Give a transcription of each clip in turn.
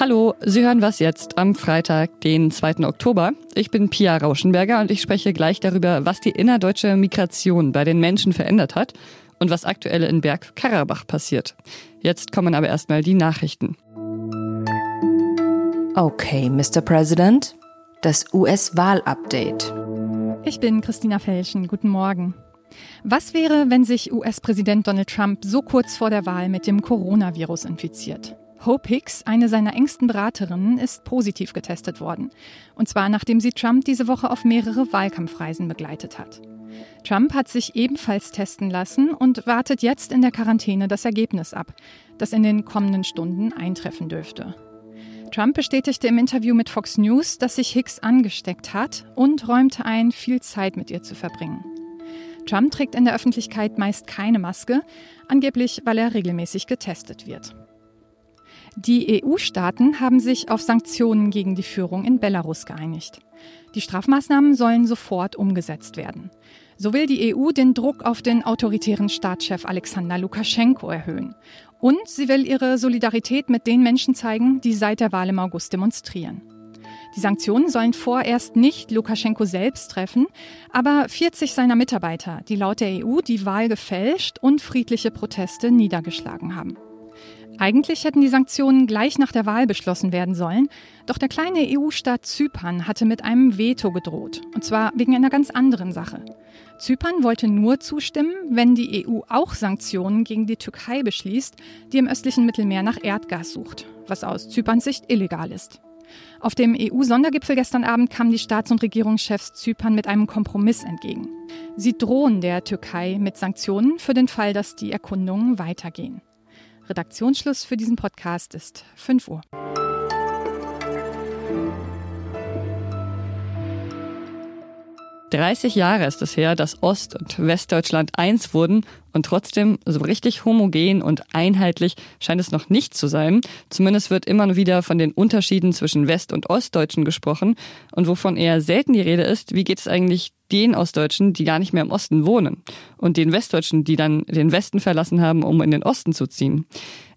Hallo, Sie hören was jetzt am Freitag, den 2. Oktober. Ich bin Pia Rauschenberger und ich spreche gleich darüber, was die innerdeutsche Migration bei den Menschen verändert hat und was aktuell in Bergkarabach passiert. Jetzt kommen aber erstmal die Nachrichten. Okay, Mr. President, das US-Wahl-Update. Ich bin Christina Felschen. Guten Morgen. Was wäre, wenn sich US-Präsident Donald Trump so kurz vor der Wahl mit dem Coronavirus infiziert? Hope Hicks, eine seiner engsten Beraterinnen, ist positiv getestet worden. Und zwar nachdem sie Trump diese Woche auf mehrere Wahlkampfreisen begleitet hat. Trump hat sich ebenfalls testen lassen und wartet jetzt in der Quarantäne das Ergebnis ab, das in den kommenden Stunden eintreffen dürfte. Trump bestätigte im Interview mit Fox News, dass sich Hicks angesteckt hat und räumte ein, viel Zeit mit ihr zu verbringen. Trump trägt in der Öffentlichkeit meist keine Maske, angeblich weil er regelmäßig getestet wird. Die EU-Staaten haben sich auf Sanktionen gegen die Führung in Belarus geeinigt. Die Strafmaßnahmen sollen sofort umgesetzt werden. So will die EU den Druck auf den autoritären Staatschef Alexander Lukaschenko erhöhen. Und sie will ihre Solidarität mit den Menschen zeigen, die seit der Wahl im August demonstrieren. Die Sanktionen sollen vorerst nicht Lukaschenko selbst treffen, aber 40 seiner Mitarbeiter, die laut der EU die Wahl gefälscht und friedliche Proteste niedergeschlagen haben. Eigentlich hätten die Sanktionen gleich nach der Wahl beschlossen werden sollen, doch der kleine EU-Staat Zypern hatte mit einem Veto gedroht, und zwar wegen einer ganz anderen Sache. Zypern wollte nur zustimmen, wenn die EU auch Sanktionen gegen die Türkei beschließt, die im östlichen Mittelmeer nach Erdgas sucht, was aus Zyperns Sicht illegal ist. Auf dem EU-Sondergipfel gestern Abend kamen die Staats- und Regierungschefs Zypern mit einem Kompromiss entgegen. Sie drohen der Türkei mit Sanktionen für den Fall, dass die Erkundungen weitergehen. Redaktionsschluss für diesen Podcast ist 5 Uhr. 30 Jahre ist es her, dass Ost- und Westdeutschland eins wurden und trotzdem so richtig homogen und einheitlich scheint es noch nicht zu sein. Zumindest wird immer wieder von den Unterschieden zwischen West- und Ostdeutschen gesprochen und wovon eher selten die Rede ist, wie geht es eigentlich den Ostdeutschen, die gar nicht mehr im Osten wohnen und den Westdeutschen, die dann den Westen verlassen haben, um in den Osten zu ziehen.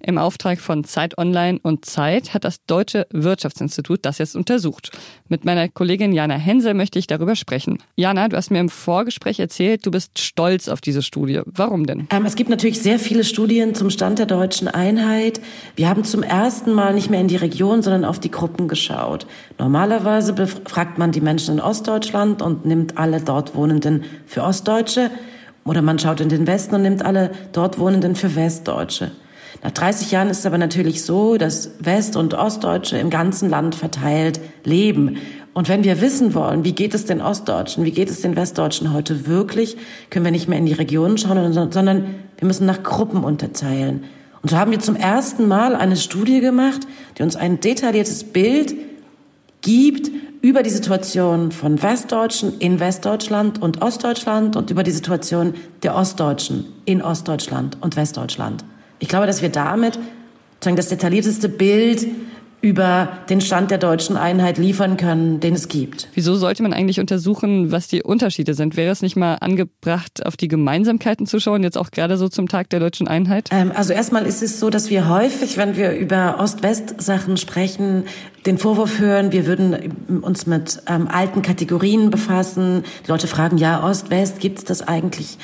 Im Auftrag von Zeit Online und Zeit hat das Deutsche Wirtschaftsinstitut das jetzt untersucht. Mit meiner Kollegin Jana Hensel möchte ich darüber sprechen. Jana, du hast mir im Vorgespräch erzählt, du bist stolz auf diese Studie. Warum denn? Ähm, es gibt natürlich sehr viele Studien zum Stand der deutschen Einheit. Wir haben zum ersten Mal nicht mehr in die Region, sondern auf die Gruppen geschaut. Normalerweise befragt man die Menschen in Ostdeutschland und nimmt alle dort Wohnenden für Ostdeutsche. Oder man schaut in den Westen und nimmt alle dort Wohnenden für Westdeutsche. Nach 30 Jahren ist es aber natürlich so, dass West- und Ostdeutsche im ganzen Land verteilt leben. Und wenn wir wissen wollen, wie geht es den Ostdeutschen, wie geht es den Westdeutschen heute wirklich, können wir nicht mehr in die Regionen schauen, sondern wir müssen nach Gruppen unterteilen. Und so haben wir zum ersten Mal eine Studie gemacht, die uns ein detailliertes Bild gibt über die Situation von Westdeutschen in Westdeutschland und Ostdeutschland und über die Situation der Ostdeutschen in Ostdeutschland und Westdeutschland. Ich glaube, dass wir damit sozusagen das detaillierteste Bild über den Stand der deutschen Einheit liefern können, den es gibt. Wieso sollte man eigentlich untersuchen, was die Unterschiede sind? Wäre es nicht mal angebracht, auf die Gemeinsamkeiten zu schauen, jetzt auch gerade so zum Tag der deutschen Einheit? Ähm, also erstmal ist es so, dass wir häufig, wenn wir über Ost-West-Sachen sprechen, den Vorwurf hören, wir würden uns mit ähm, alten Kategorien befassen. Die Leute fragen, ja, Ost-West, gibt es das eigentlich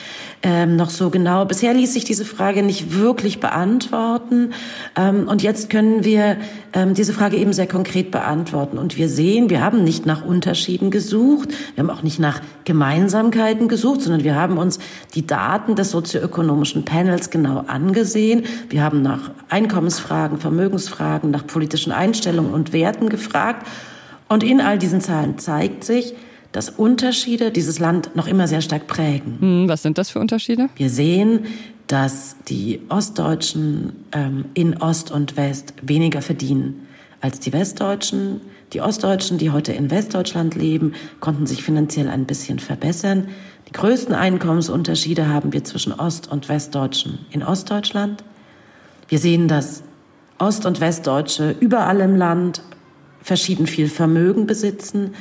ähm, noch so genau? Bisher ließ sich diese Frage nicht wirklich beantworten. Ähm, und jetzt können wir ähm, diese Frage eben sehr konkret beantworten. Und wir sehen, wir haben nicht nach Unterschieden gesucht, wir haben auch nicht nach Gemeinsamkeiten gesucht, sondern wir haben uns die Daten des sozioökonomischen Panels genau angesehen. Wir haben nach Einkommensfragen, Vermögensfragen, nach politischen Einstellungen und Werten gefragt. Und in all diesen Zahlen zeigt sich, dass Unterschiede dieses Land noch immer sehr stark prägen. Hm, was sind das für Unterschiede? Wir sehen, dass die Ostdeutschen ähm, in Ost und West weniger verdienen als die Westdeutschen. Die Ostdeutschen, die heute in Westdeutschland leben, konnten sich finanziell ein bisschen verbessern. Die größten Einkommensunterschiede haben wir zwischen Ost- und Westdeutschen in Ostdeutschland. Wir sehen, dass Ost- und Westdeutsche überall im Land verschieden viel Vermögen besitzen.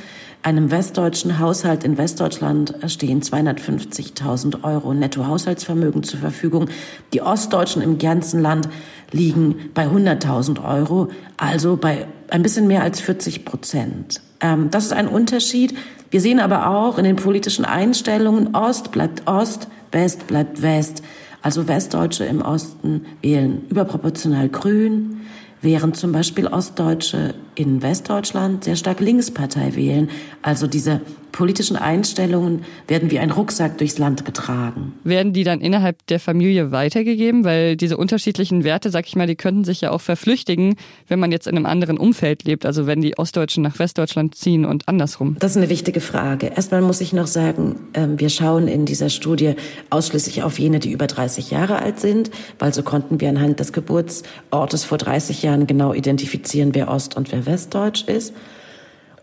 Einem westdeutschen Haushalt in Westdeutschland stehen 250.000 Euro Nettohaushaltsvermögen zur Verfügung. Die Ostdeutschen im ganzen Land liegen bei 100.000 Euro, also bei ein bisschen mehr als 40 Prozent. Ähm, das ist ein Unterschied. Wir sehen aber auch in den politischen Einstellungen, Ost bleibt Ost, West bleibt West. Also Westdeutsche im Osten wählen überproportional grün, während zum Beispiel Ostdeutsche in Westdeutschland sehr stark Linkspartei wählen. Also diese politischen Einstellungen werden wie ein Rucksack durchs Land getragen. Werden die dann innerhalb der Familie weitergegeben? Weil diese unterschiedlichen Werte, sag ich mal, die könnten sich ja auch verflüchtigen, wenn man jetzt in einem anderen Umfeld lebt. Also wenn die Ostdeutschen nach Westdeutschland ziehen und andersrum. Das ist eine wichtige Frage. Erstmal muss ich noch sagen, ähm, wir schauen in dieser Studie ausschließlich auf jene, die über 30 Jahre alt sind, weil so konnten wir anhand des Geburtsortes vor 30 Jahren genau identifizieren, wer Ost- und wer Westdeutsch ist.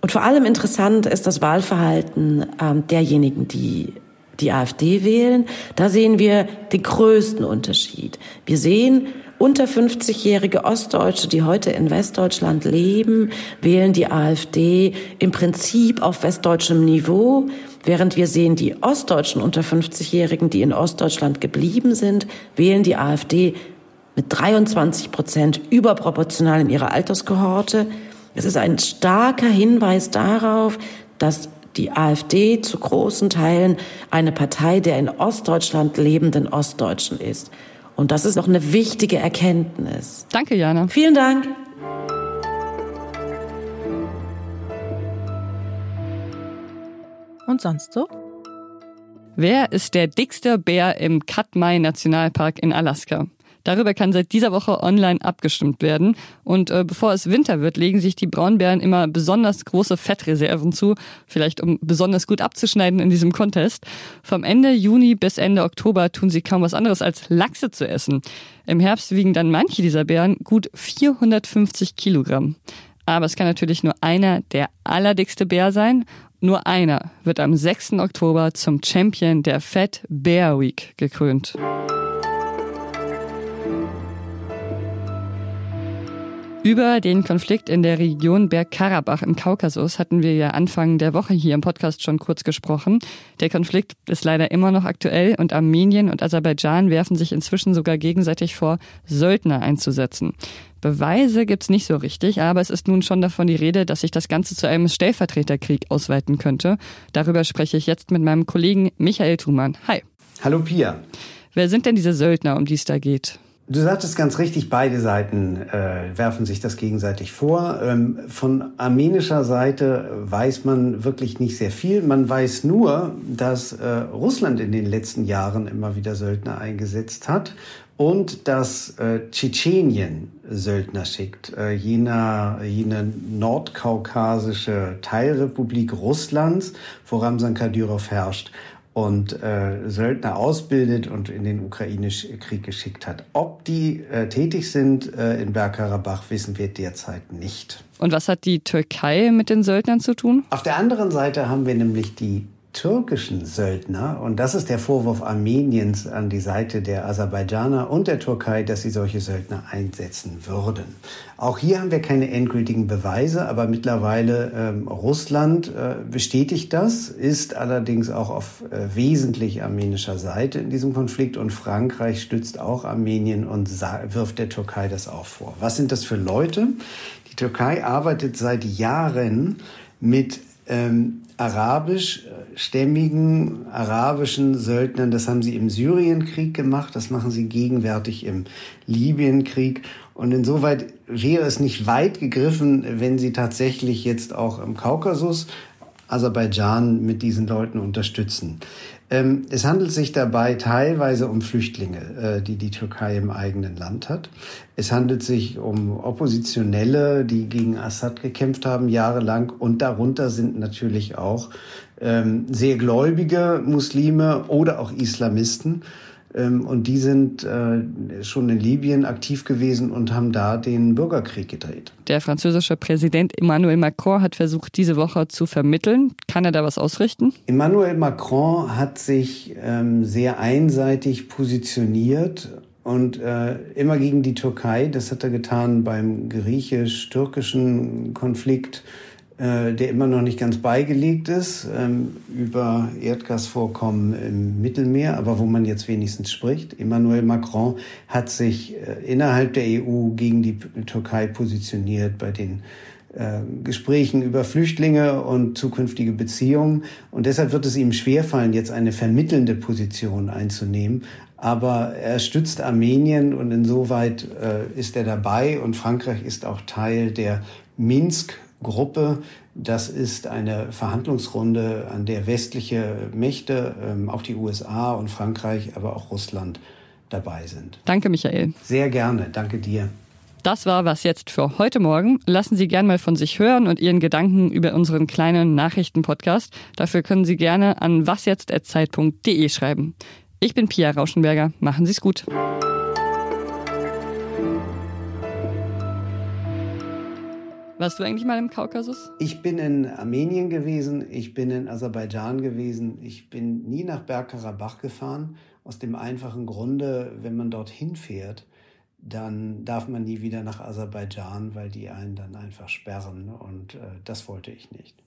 Und vor allem interessant ist das Wahlverhalten ähm, derjenigen, die die AfD wählen. Da sehen wir den größten Unterschied. Wir sehen, unter 50-jährige Ostdeutsche, die heute in Westdeutschland leben, wählen die AfD im Prinzip auf westdeutschem Niveau, während wir sehen, die Ostdeutschen unter 50-Jährigen, die in Ostdeutschland geblieben sind, wählen die AfD mit 23 Prozent überproportional in ihrer Alterskohorte. Es ist ein starker Hinweis darauf, dass die AfD zu großen Teilen eine Partei der in Ostdeutschland lebenden Ostdeutschen ist. Und das ist auch eine wichtige Erkenntnis. Danke, Jana. Vielen Dank. Und sonst so? Wer ist der dickste Bär im Katmai Nationalpark in Alaska? Darüber kann seit dieser Woche online abgestimmt werden. Und äh, bevor es Winter wird, legen sich die Braunbären immer besonders große Fettreserven zu, vielleicht um besonders gut abzuschneiden in diesem Contest. Vom Ende Juni bis Ende Oktober tun sie kaum was anderes als Lachse zu essen. Im Herbst wiegen dann manche dieser Bären gut 450 Kilogramm. Aber es kann natürlich nur einer der allerdickste Bär sein. Nur einer wird am 6. Oktober zum Champion der Fat Bear Week gekrönt. Über den Konflikt in der Region Bergkarabach im Kaukasus hatten wir ja Anfang der Woche hier im Podcast schon kurz gesprochen. Der Konflikt ist leider immer noch aktuell und Armenien und Aserbaidschan werfen sich inzwischen sogar gegenseitig vor, Söldner einzusetzen. Beweise gibt's nicht so richtig, aber es ist nun schon davon die Rede, dass sich das Ganze zu einem Stellvertreterkrieg ausweiten könnte. Darüber spreche ich jetzt mit meinem Kollegen Michael Thumann. Hi. Hallo Pia. Wer sind denn diese Söldner, um die es da geht? Du sagtest ganz richtig, beide Seiten äh, werfen sich das gegenseitig vor. Ähm, von armenischer Seite weiß man wirklich nicht sehr viel. Man weiß nur, dass äh, Russland in den letzten Jahren immer wieder Söldner eingesetzt hat und dass äh, Tschetschenien Söldner schickt, äh, jener, jene nordkaukasische Teilrepublik Russlands, wo Ramsan Kadyrov herrscht und äh, Söldner ausbildet und in den ukrainischen Krieg geschickt hat. Ob die äh, tätig sind äh, in Bergkarabach, wissen wir derzeit nicht. Und was hat die Türkei mit den Söldnern zu tun? Auf der anderen Seite haben wir nämlich die türkischen Söldner, und das ist der Vorwurf Armeniens an die Seite der Aserbaidschaner und der Türkei, dass sie solche Söldner einsetzen würden. Auch hier haben wir keine endgültigen Beweise, aber mittlerweile ähm, Russland äh, bestätigt das, ist allerdings auch auf äh, wesentlich armenischer Seite in diesem Konflikt und Frankreich stützt auch Armenien und wirft der Türkei das auch vor. Was sind das für Leute? Die Türkei arbeitet seit Jahren mit ähm, arabischstämmigen arabischen Söldnern. Das haben sie im Syrienkrieg gemacht, das machen sie gegenwärtig im Libyenkrieg. Und insoweit wäre es nicht weit gegriffen, wenn sie tatsächlich jetzt auch im Kaukasus Aserbaidschan mit diesen Leuten unterstützen. Ähm, es handelt sich dabei teilweise um Flüchtlinge, äh, die die Türkei im eigenen Land hat. Es handelt sich um Oppositionelle, die gegen Assad gekämpft haben jahrelang und darunter sind natürlich auch ähm, sehr gläubige Muslime oder auch Islamisten. Ähm, und die sind äh, schon in Libyen aktiv gewesen und haben da den Bürgerkrieg gedreht. Der französische Präsident Emmanuel Macron hat versucht, diese Woche zu vermitteln. Kann er da was ausrichten? Emmanuel Macron hat sich ähm, sehr einseitig positioniert und äh, immer gegen die Türkei. Das hat er getan beim griechisch-türkischen Konflikt äh, der immer noch nicht ganz beigelegt ist, ähm, über Erdgasvorkommen im Mittelmeer, aber wo man jetzt wenigstens spricht. Emmanuel Macron hat sich äh, innerhalb der EU gegen die Türkei positioniert bei den äh, Gesprächen über Flüchtlinge und zukünftige Beziehungen. Und deshalb wird es ihm schwerfallen, jetzt eine vermittelnde Position einzunehmen. Aber er stützt Armenien und insoweit äh, ist er dabei und Frankreich ist auch Teil der Minsk Gruppe. Das ist eine Verhandlungsrunde, an der westliche Mächte, ähm, auch die USA und Frankreich, aber auch Russland dabei sind. Danke, Michael. Sehr gerne. Danke dir. Das war was jetzt für heute Morgen. Lassen Sie gern mal von sich hören und Ihren Gedanken über unseren kleinen Nachrichtenpodcast. Dafür können Sie gerne an wasjetzt.zeit.de schreiben. Ich bin Pia Rauschenberger. Machen Sie es gut. Warst du eigentlich mal im Kaukasus? Ich bin in Armenien gewesen, ich bin in Aserbaidschan gewesen, ich bin nie nach Bergkarabach gefahren, aus dem einfachen Grunde, wenn man dorthin fährt, dann darf man nie wieder nach Aserbaidschan, weil die einen dann einfach sperren und äh, das wollte ich nicht.